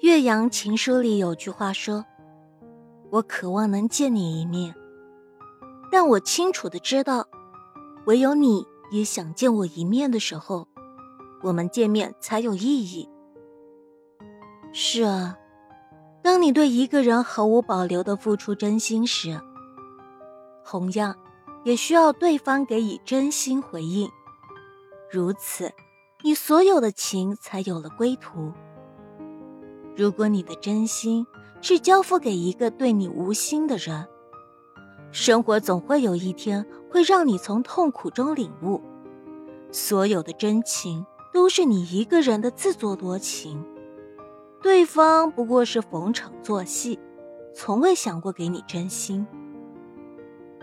岳阳情书里有句话说：“我渴望能见你一面，但我清楚的知道，唯有你也想见我一面的时候，我们见面才有意义。”是啊，当你对一个人毫无保留的付出真心时，同样也需要对方给予真心回应，如此，你所有的情才有了归途。如果你的真心是交付给一个对你无心的人，生活总会有一天会让你从痛苦中领悟，所有的真情都是你一个人的自作多情，对方不过是逢场作戏，从未想过给你真心。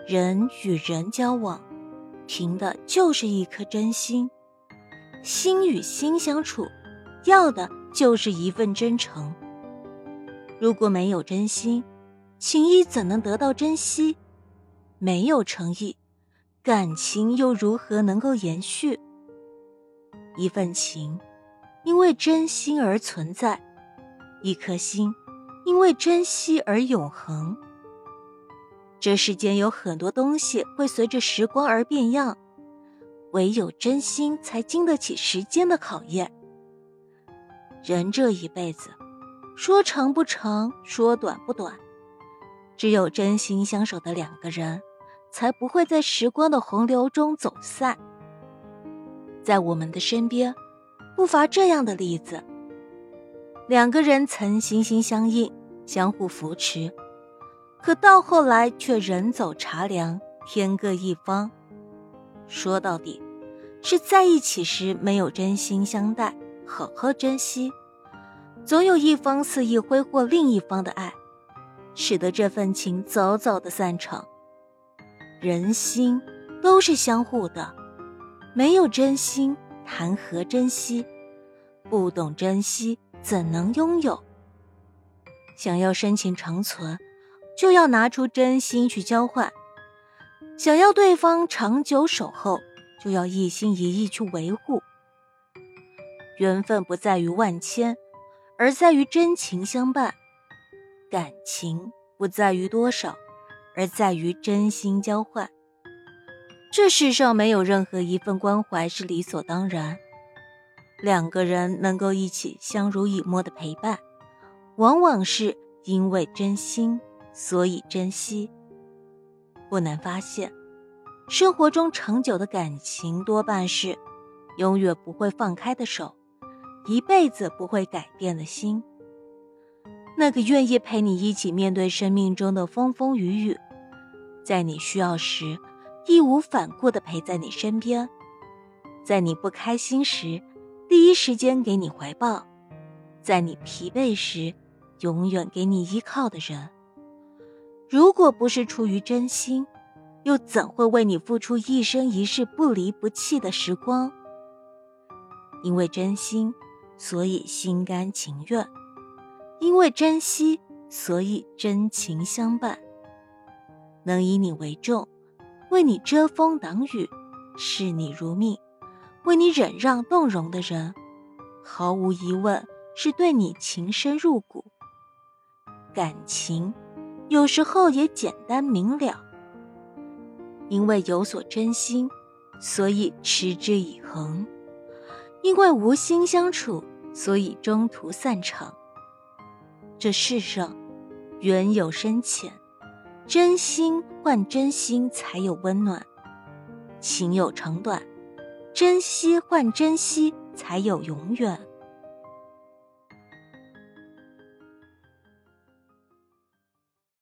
人与人交往，凭的就是一颗真心，心与心相处，要的。就是一份真诚。如果没有真心，情谊怎能得到珍惜？没有诚意，感情又如何能够延续？一份情，因为真心而存在；一颗心，因为珍惜而永恒。这世间有很多东西会随着时光而变样，唯有真心才经得起时间的考验。人这一辈子，说长不长，说短不短，只有真心相守的两个人，才不会在时光的洪流中走散。在我们的身边，不乏这样的例子：两个人曾心心相印，相互扶持，可到后来却人走茶凉，天各一方。说到底，是在一起时没有真心相待。好好珍惜，总有一方肆意挥霍另一方的爱，使得这份情早早的散场。人心都是相互的，没有真心，谈何珍惜？不懂珍惜，怎能拥有？想要深情长存，就要拿出真心去交换；想要对方长久守候，就要一心一意去维护。缘分不在于万千，而在于真情相伴；感情不在于多少，而在于真心交换。这世上没有任何一份关怀是理所当然。两个人能够一起相濡以沫的陪伴，往往是因为真心，所以珍惜。不难发现，生活中长久的感情多半是永远不会放开的手。一辈子不会改变的心，那个愿意陪你一起面对生命中的风风雨雨，在你需要时义无反顾的陪在你身边，在你不开心时第一时间给你怀抱，在你疲惫时永远给你依靠的人。如果不是出于真心，又怎会为你付出一生一世不离不弃的时光？因为真心。所以心甘情愿，因为珍惜，所以真情相伴。能以你为重，为你遮风挡雨，视你如命，为你忍让动容的人，毫无疑问是对你情深入骨。感情有时候也简单明了，因为有所真心，所以持之以恒。因为无心相处，所以中途散场。这世上，缘有深浅，真心换真心才有温暖；情有长短，珍惜换珍惜才有永远。